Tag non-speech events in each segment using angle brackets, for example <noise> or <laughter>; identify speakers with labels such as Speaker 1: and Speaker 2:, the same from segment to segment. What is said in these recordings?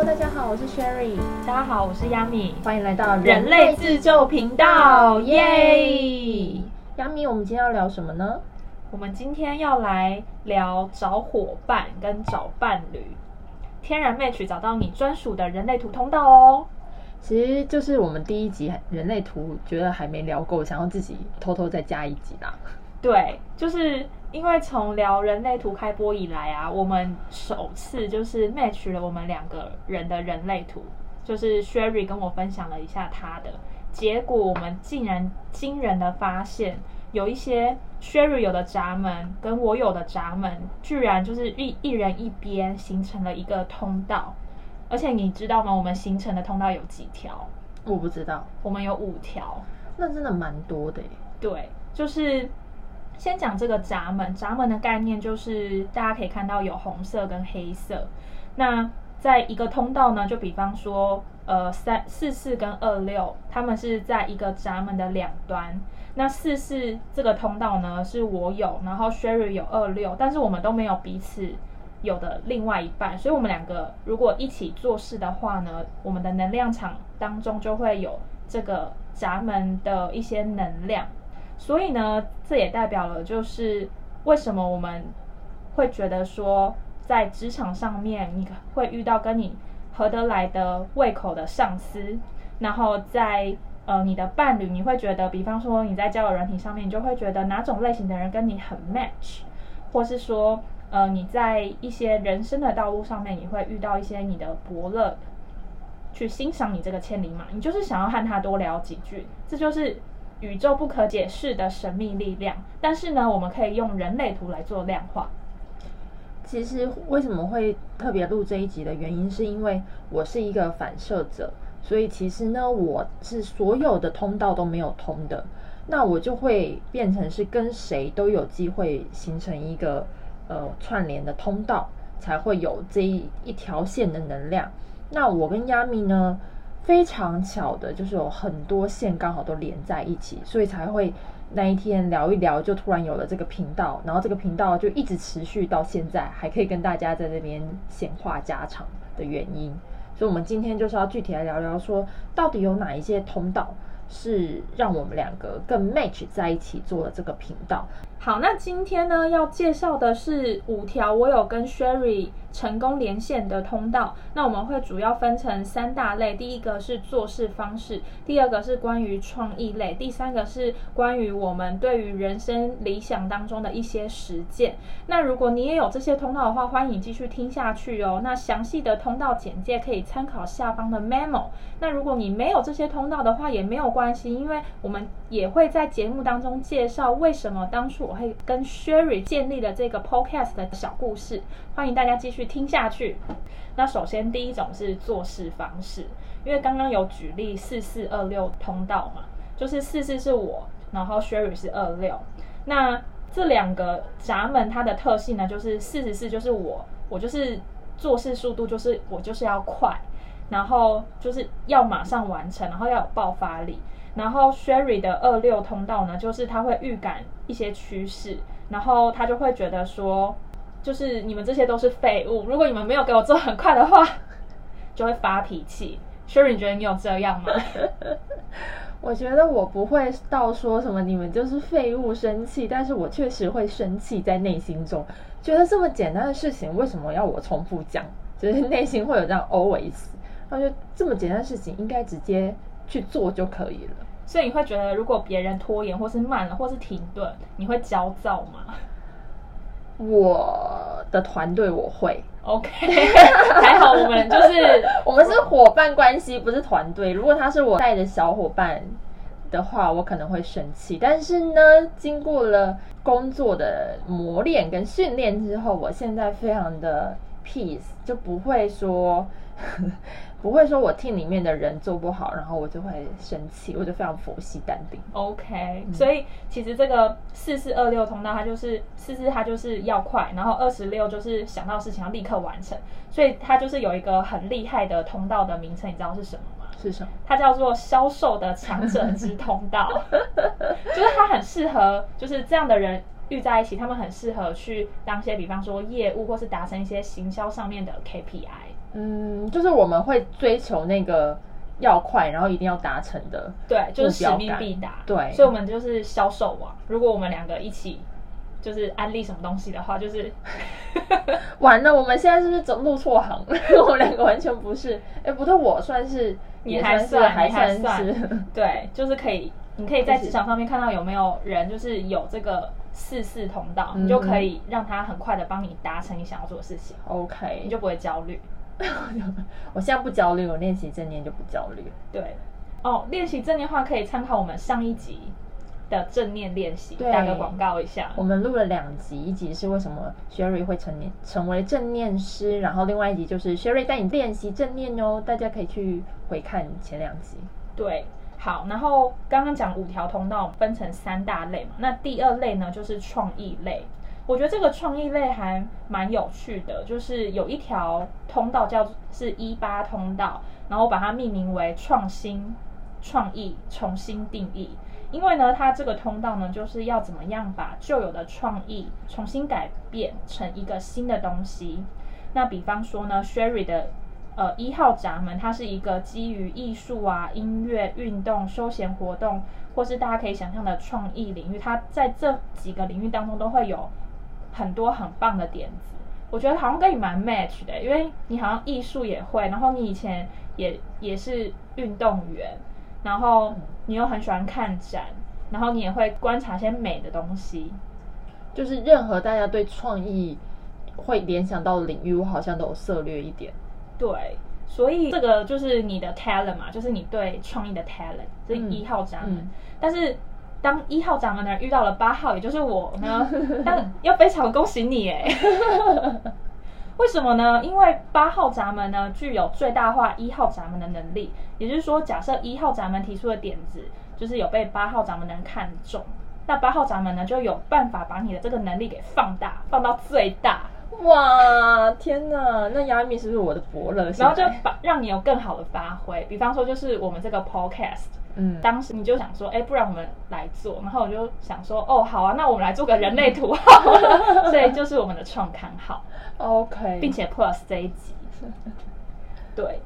Speaker 1: Hello，大家好，我是 Sherry，
Speaker 2: 大家好，我是 Yami，
Speaker 1: 欢迎来到
Speaker 2: 人类自救频道，耶
Speaker 1: ！Yami，我们今天要聊什么呢？
Speaker 2: 我们今天要来聊找伙伴跟找伴侣，天然 match 找到你专属的人类图通道哦。
Speaker 1: 其实就是我们第一集人类图，觉得还没聊够，想要自己偷偷再加一集啦。
Speaker 2: 对，就是因为从聊人类图开播以来啊，我们首次就是 match 了我们两个人的人类图，就是 Sherry 跟我分享了一下他的结果，我们竟然惊人的发现，有一些 Sherry 有的闸门跟我有的闸门，居然就是一一人一边形成了一个通道。而且你知道吗？我们形成的通道有几条？
Speaker 1: 我不知道。
Speaker 2: 我们有五条，
Speaker 1: 那真的蛮多的。
Speaker 2: 对，就是先讲这个闸门。闸门的概念就是大家可以看到有红色跟黑色。那在一个通道呢，就比方说，呃，三四四跟二六，他们是在一个闸门的两端。那四四这个通道呢，是我有，然后 Sherry 有二六，但是我们都没有彼此。有的另外一半，所以我们两个如果一起做事的话呢，我们的能量场当中就会有这个闸门的一些能量，所以呢，这也代表了就是为什么我们会觉得说在职场上面你会遇到跟你合得来的胃口的上司，然后在呃你的伴侣，你会觉得，比方说你在交友软体上面，你就会觉得哪种类型的人跟你很 match，或是说。呃，你在一些人生的道路上面，你会遇到一些你的伯乐，去欣赏你这个千里马，你就是想要和他多聊几句，这就是宇宙不可解释的神秘力量。但是呢，我们可以用人类图来做量化。
Speaker 1: 其实为什么会特别录这一集的原因，是因为我是一个反射者，所以其实呢，我是所有的通道都没有通的，那我就会变成是跟谁都有机会形成一个。呃，串联的通道才会有这一一条线的能量。那我跟亚米呢，非常巧的，就是有很多线刚好都连在一起，所以才会那一天聊一聊，就突然有了这个频道，然后这个频道就一直持续到现在，还可以跟大家在这边闲话家常的原因。所以，我们今天就是要具体来聊聊，说到底有哪一些通道是让我们两个更 match 在一起做了这个频道。
Speaker 2: 好，那今天呢要介绍的是五条我有跟 Sherry 成功连线的通道。那我们会主要分成三大类，第一个是做事方式，第二个是关于创意类，第三个是关于我们对于人生理想当中的一些实践。那如果你也有这些通道的话，欢迎继续听下去哦。那详细的通道简介可以参考下方的 memo。那如果你没有这些通道的话，也没有关系，因为我们也会在节目当中介绍为什么当初。我会跟 Sherry 建立的这个 Podcast 的小故事，欢迎大家继续听下去。那首先第一种是做事方式，因为刚刚有举例四四二六通道嘛，就是四四是我，然后 Sherry 是二六。那这两个闸门它的特性呢，就是四十四就是我，我就是做事速度就是我就是要快，然后就是要马上完成，然后要有爆发力。然后 Sherry 的二六通道呢，就是他会预感一些趋势，然后他就会觉得说，就是你们这些都是废物，如果你们没有给我做很快的话，<laughs> 就会发脾气。Sherry，你觉得你有这样吗？<laughs>
Speaker 1: 我觉得我不会到说什么你们就是废物生气，但是我确实会生气在内心中，觉得这么简单的事情为什么要我重复讲？就是内心会有这样 always，我觉得这么简单的事情应该直接。去做就可以了，
Speaker 2: 所以你会觉得，如果别人拖延或是慢了或是停顿，你会焦躁吗？
Speaker 1: 我的团队我会
Speaker 2: ，OK，<laughs> 还好我们就是 <laughs>
Speaker 1: 我们是伙伴关系，不是团队。如果他是我带的小伙伴的话，我可能会生气。但是呢，经过了工作的磨练跟训练之后，我现在非常的 peace，就不会说。<laughs> 不会说我听里面的人做不好，然后我就会生气，我就非常佛系淡定。
Speaker 2: OK，所以其实这个四四二六通道，它就是四四，它就是要快，然后二十六就是想到事情要立刻完成，所以它就是有一个很厉害的通道的名称，你知道是什么吗？
Speaker 1: 是什么？
Speaker 2: 它叫做销售的强者之通道，<laughs> 就是它很适合，就是这样的人遇在一起，他们很适合去当些，比方说业务或是达成一些行销上面的 KPI。
Speaker 1: 嗯，就是我们会追求那个要快，然后一定要达成的。
Speaker 2: 对，就是使命必达。
Speaker 1: 对
Speaker 2: 所以我们就是销售网。如果我们两个一起就是安利什么东西的话，就是 <laughs>
Speaker 1: 完了，我们现在是不是走路错行？<laughs> 我们两个完全不是。哎，不对，我算是
Speaker 2: 你
Speaker 1: 也
Speaker 2: 还算
Speaker 1: 还算是。<laughs>
Speaker 2: 对，就是可以，你可以在职场上面看到有没有人就是有这个四四通道，
Speaker 1: 嗯
Speaker 2: 你就可以让他很快的帮你达成你想要做的事情
Speaker 1: ，OK，
Speaker 2: 你就不会焦虑。
Speaker 1: 我现在不焦虑，我练习正念就不焦虑。
Speaker 2: 对，哦，练习正念的话可以参考我们上一集的正念练习，
Speaker 1: 对
Speaker 2: 打个广告一下。
Speaker 1: 我们录了两集，一集是为什么 Sherry 会成年成为正念师，然后另外一集就是 Sherry 带你练习正念哦，大家可以去回看前两集。
Speaker 2: 对，好，然后刚刚讲五条通道分成三大类嘛，那第二类呢就是创意类。我觉得这个创意类还蛮有趣的，就是有一条通道叫是一八通道，然后把它命名为创新、创意、重新定义。因为呢，它这个通道呢，就是要怎么样把旧有的创意重新改变成一个新的东西。那比方说呢，Sherry 的呃一号闸门，它是一个基于艺术啊、音乐、运动、休闲活动，或是大家可以想象的创意领域，它在这几个领域当中都会有很多很棒的点子。我觉得好像跟你蛮 match 的，因为你好像艺术也会，然后你以前也也是运动员，然后你又很喜欢看展，然后你也会观察一些美的东西。
Speaker 1: 就是任何大家对创意会联想到的领域，我好像都有涉略一点。
Speaker 2: 对，所以这个就是你的 talent 嘛，就是你对创意的 talent，这一号闸门。
Speaker 1: 嗯
Speaker 2: 但是当一号闸门的人遇到了八号，也就是我呢，<laughs> 但要非常恭喜你哎！<laughs> 为什么呢？因为八号闸门呢具有最大化一号闸门的能力，也就是说，假设一号闸门提出的点子就是有被八号闸门的人看中，那八号闸门呢就有办法把你的这个能力给放大，放到最大。
Speaker 1: 哇，天哪！那亚米是不是我的伯乐？
Speaker 2: 然后就把让你有更好的发挥。比方说，就是我们这个 podcast，
Speaker 1: 嗯，
Speaker 2: 当时你就想说，哎，不然我们来做。然后我就想说，哦，好啊，那我们来做个人类图好了。<laughs> 所以就是我们的创刊号
Speaker 1: ，OK，
Speaker 2: 并且 plus 这一集。<laughs> 对，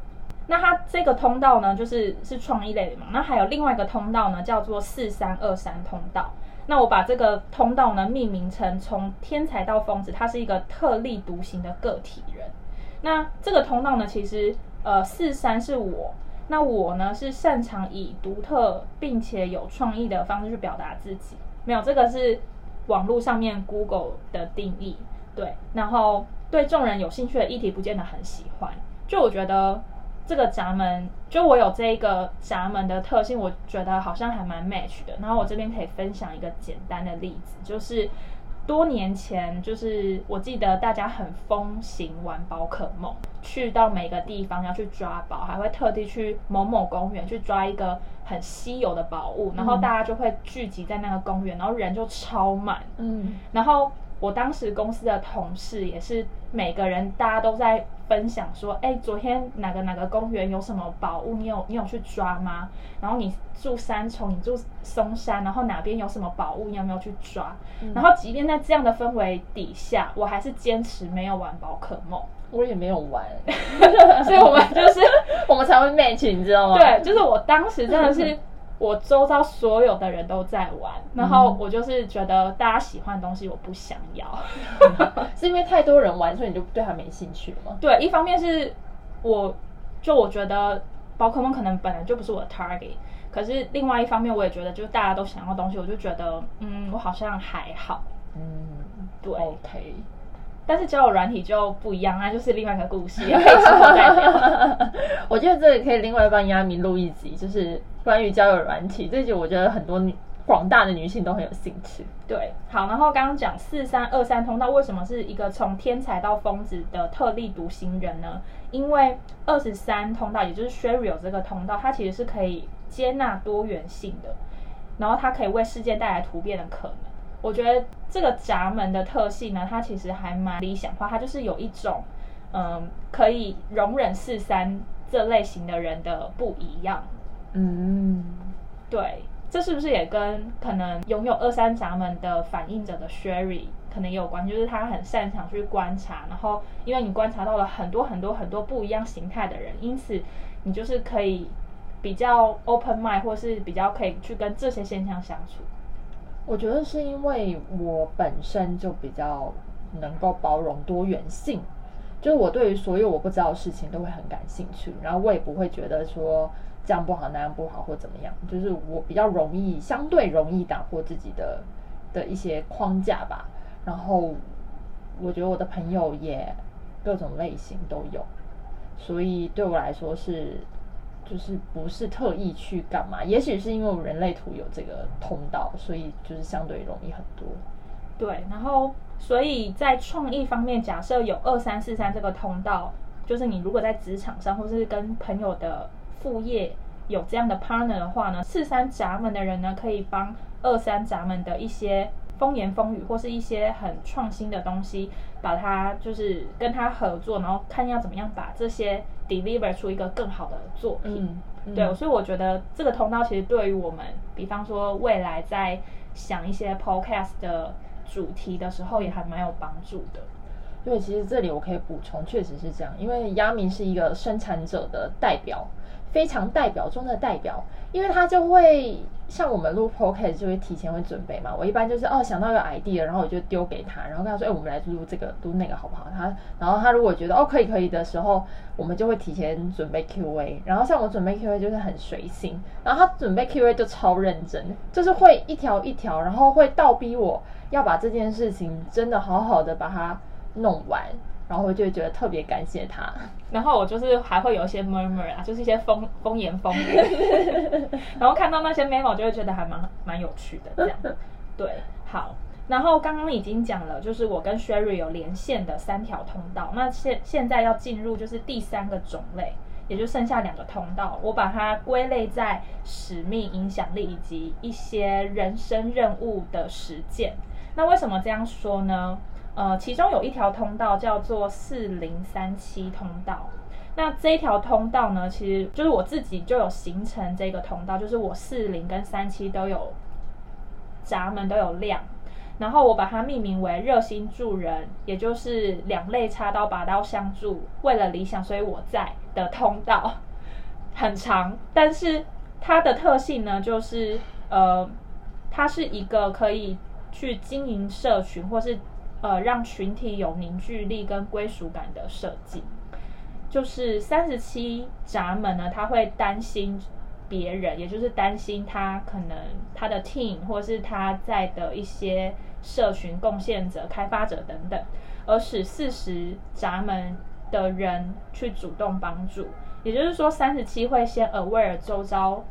Speaker 2: 那它这个通道呢，就是是创意类的嘛。那还有另外一个通道呢，叫做四三二三通道。那我把这个通道呢命名成从天才到疯子，他是一个特立独行的个体人。那这个通道呢，其实呃四三是我，那我呢是擅长以独特并且有创意的方式去表达自己。没有，这个是网络上面 Google 的定义。对，然后对众人有兴趣的议题不见得很喜欢。就我觉得这个闸门，就我有这一个闸门的特性，我觉得好像还蛮 match 的。然后我这边可以分享一个简单的例子，就是多年前，就是我记得大家很风行玩宝可梦，去到每个地方要去抓宝，还会特地去某某公园去抓一个很稀有的宝物，然后大家就会聚集在那个公园，然后人就超满，
Speaker 1: 嗯，
Speaker 2: 然后我当时公司的同事也是每个人，大家都在分享说，哎，昨天哪个哪个公园有什么宝物，你有你有去抓吗？然后你住三重，你住松山，然后哪边有什么宝物，你有没有去抓？然后即便在这样的氛围底下，我还是坚持没有玩宝可梦，
Speaker 1: 我也没有玩，<laughs>
Speaker 2: 所以我们就是 <laughs>
Speaker 1: 我们才会 match，你知道吗？
Speaker 2: 对，就是我当时真的是。<laughs> 我周遭所有的人都在玩，然后我就是觉得大家喜欢的东西我不想要，<laughs>
Speaker 1: 是因为太多人玩，所以你就对它没兴趣吗？<laughs>
Speaker 2: 对，一方面是我就我觉得宝可梦可能本来就不是我的 target，可是另外一方面我也觉得就是大家都想要东西，我就觉得嗯，我好像还好。
Speaker 1: 嗯，
Speaker 2: 对
Speaker 1: ，OK。
Speaker 2: 但是交友软体就不一样，那就是另外一个故事，也可以之后再聊。
Speaker 1: 我觉得这个可以另外帮亚米录一集，就是关于交友软体这集，我觉得很多女广大的女性都很有兴趣。
Speaker 2: 对，好，然后刚刚讲四三二三通道为什么是一个从天才到疯子的特立独行人呢？因为二十三通道，也就是 Sherry 有这个通道，它其实是可以接纳多元性的，然后它可以为世界带来突变的可能。我觉得这个闸门的特性呢，它其实还蛮理想化，它就是有一种嗯可以容忍四三这类型的人的不一样。
Speaker 1: 嗯，
Speaker 2: 对，这是不是也跟可能拥有二三闸门的反应者的 Sherry 可能也有关系，就是他很擅长去观察，然后因为你观察到了很多很多很多不一样形态的人，因此你就是可以比较 open mind，或是比较可以去跟这些现象相处。
Speaker 1: 我觉得是因为我本身就比较能够包容多元性，就是我对于所有我不知道的事情都会很感兴趣，然后我也不会觉得说这样不好那样不好或怎么样，就是我比较容易相对容易打破自己的的一些框架吧。然后我觉得我的朋友也各种类型都有，所以对我来说是就是不是特意去干嘛，也许是因为我人类图有这个通道，所以就是相对容易很多。
Speaker 2: 对，然后所以在创意方面，假设有二三四三这个通道，就是你如果在职场上或是跟朋友的副业有这样的 partner 的话呢，四三闸门的人呢，可以帮二三闸门的一些风言风语或是一些很创新的东西，把它就是跟他合作，然后看要怎么样把这些 deliver 出一个更好的作品。
Speaker 1: 嗯，
Speaker 2: 对，所以我觉得这个通道其实对于我们，比方说未来在想一些 podcast 的主题的时候，也还蛮有帮助的。
Speaker 1: 对，其实这里我可以补充，确实是这样，因为亚明是一个生产者的代表。非常代表中的代表，因为他就会像我们录 p o c a s t 就会提前会准备嘛。我一般就是哦想到一个 idea，然后我就丢给他，然后跟他说：“哎，我们来录这个，录那个好不好？”他然后他如果觉得哦可以可以的时候，我们就会提前准备 Q&A。然后像我准备 Q&A 就是很随性，然后他准备 Q&A 就超认真，就是会一条一条，然后会倒逼我要把这件事情真的好好的把它弄完。然后我就觉得特别感谢他，
Speaker 2: 然后我就是还会有一些 murmur 啊，就是一些风风言风语，<laughs> 然后看到那些 memo 就会觉得还蛮蛮有趣的这样。<laughs> 对，好，然后刚刚已经讲了，就是我跟 Sherry 有连线的三条通道，那现现在要进入就是第三个种类，也就剩下两个通道，我把它归类在使命、影响力以及一些人生任务的实践。那为什么这样说呢？呃，其中有一条通道叫做四零三七通道。那这一条通道呢，其实就是我自己就有形成这个通道，就是我四零跟三七都有闸门都有亮，然后我把它命名为热心助人，也就是两肋插刀拔刀相助，为了理想所以我在的通道，<laughs> 很长，但是它的特性呢，就是呃，它是一个可以去经营社群或是。呃，让群体有凝聚力跟归属感的设计，就是三十七闸门呢，他会担心别人，也就是担心他可能他的 team 或是他在的一些社群贡献者、开发者等等，而使四十闸门的人去主动帮助。也就是说，三十七会先 aware 周遭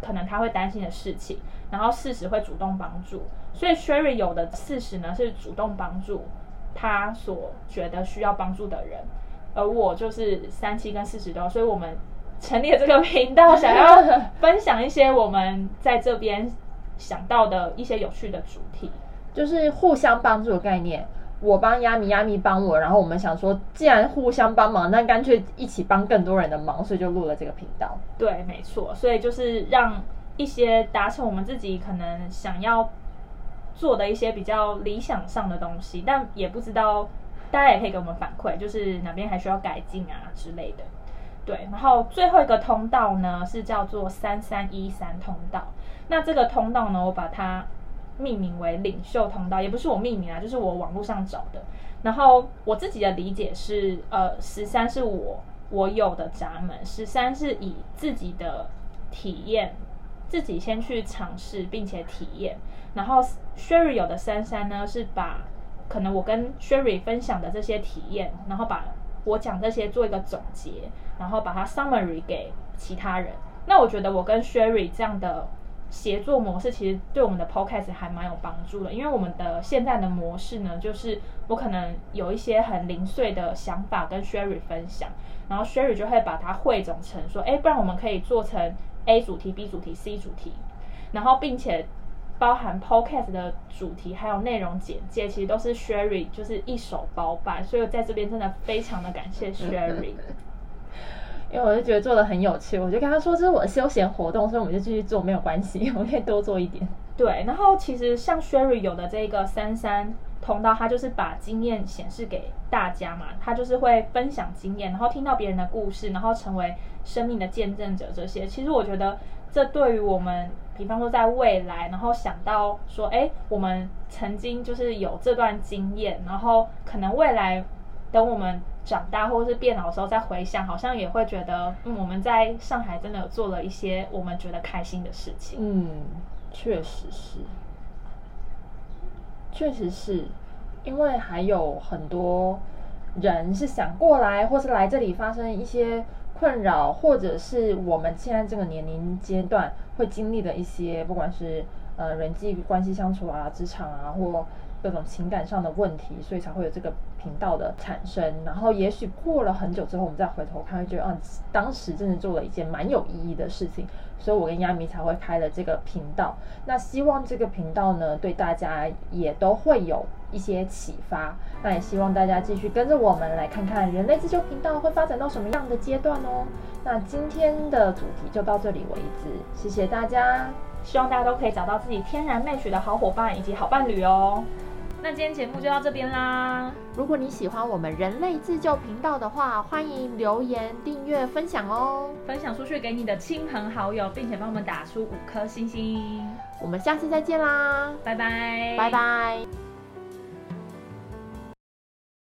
Speaker 2: 可能他会担心的事情，然后四十会主动帮助。所以 Sherry 有的四十呢是主动帮助他所觉得需要帮助的人，而我就是三七跟四十多，所以我们成立了这个频道，想要 <laughs> 分享一些我们在这边想到的一些有趣的主题，
Speaker 1: 就是互相帮助的概念。我帮亚米，亚米帮我，然后我们想说，既然互相帮忙，那干脆一起帮更多人的忙，所以就录了这个频道。
Speaker 2: 对，没错，所以就是让一些达成我们自己可能想要。做的一些比较理想上的东西，但也不知道，大家也可以给我们反馈，就是哪边还需要改进啊之类的。对，然后最后一个通道呢是叫做三三一三通道。那这个通道呢，我把它命名为领袖通道，也不是我命名啊，就是我网络上找的。然后我自己的理解是，呃，十三是我我有的闸门，十三是以自己的体验。自己先去尝试，并且体验。然后，Sherry 有的三三呢，是把可能我跟 Sherry 分享的这些体验，然后把我讲这些做一个总结，然后把它 summary 给其他人。那我觉得我跟 Sherry 这样的协作模式，其实对我们的 podcast 还蛮有帮助的。因为我们的现在的模式呢，就是我可能有一些很零碎的想法跟 Sherry 分享，然后 Sherry 就会把它汇总成说，哎，不然我们可以做成。A 主题、B 主题、C 主题，然后并且包含 Podcast 的主题还有内容简介，其实都是 Sherry 就是一手包办，所以在这边真的非常的感谢 Sherry，<laughs>
Speaker 1: 因为我就觉得做的很有趣，我就跟他说这是我的休闲活动，所以我们就继续做没有关系，<laughs> 我们可以多做一点。
Speaker 2: 对，然后其实像 Sherry 有的这个三三通道，他就是把经验显示给大家嘛，他就是会分享经验，然后听到别人的故事，然后成为生命的见证者。这些其实我觉得，这对于我们，比方说在未来，然后想到说，哎，我们曾经就是有这段经验，然后可能未来等我们长大或者是变老的时候再回想，好像也会觉得，嗯，我们在上海真的有做了一些我们觉得开心的事情。
Speaker 1: 嗯，确实是。确实是，因为还有很多人是想过来，或是来这里发生一些困扰，或者是我们现在这个年龄阶段会经历的一些，不管是呃人际关系相处啊、职场啊，或各种情感上的问题，所以才会有这个频道的产生。然后也许过了很久之后，我们再回头看，会觉得啊，当时真的做了一件蛮有意义的事情。所以我跟亚米才会开了这个频道。那希望这个频道呢，对大家也都会有一些启发。那也希望大家继续跟着我们来看看人类自救频道会发展到什么样的阶段哦。那今天的主题就到这里为止，谢谢大家。
Speaker 2: 希望大家都可以找到自己天然媚曲的好伙伴以及好伴侣哦。那今天节目就到这边啦。
Speaker 1: 如果你喜欢我们人类自救频道的话，欢迎留言、订阅、分享哦。
Speaker 2: 分享出去给你的亲朋好友，并且帮我们打出五颗星星。
Speaker 1: 我们下次再见啦，
Speaker 2: 拜拜，
Speaker 1: 拜拜。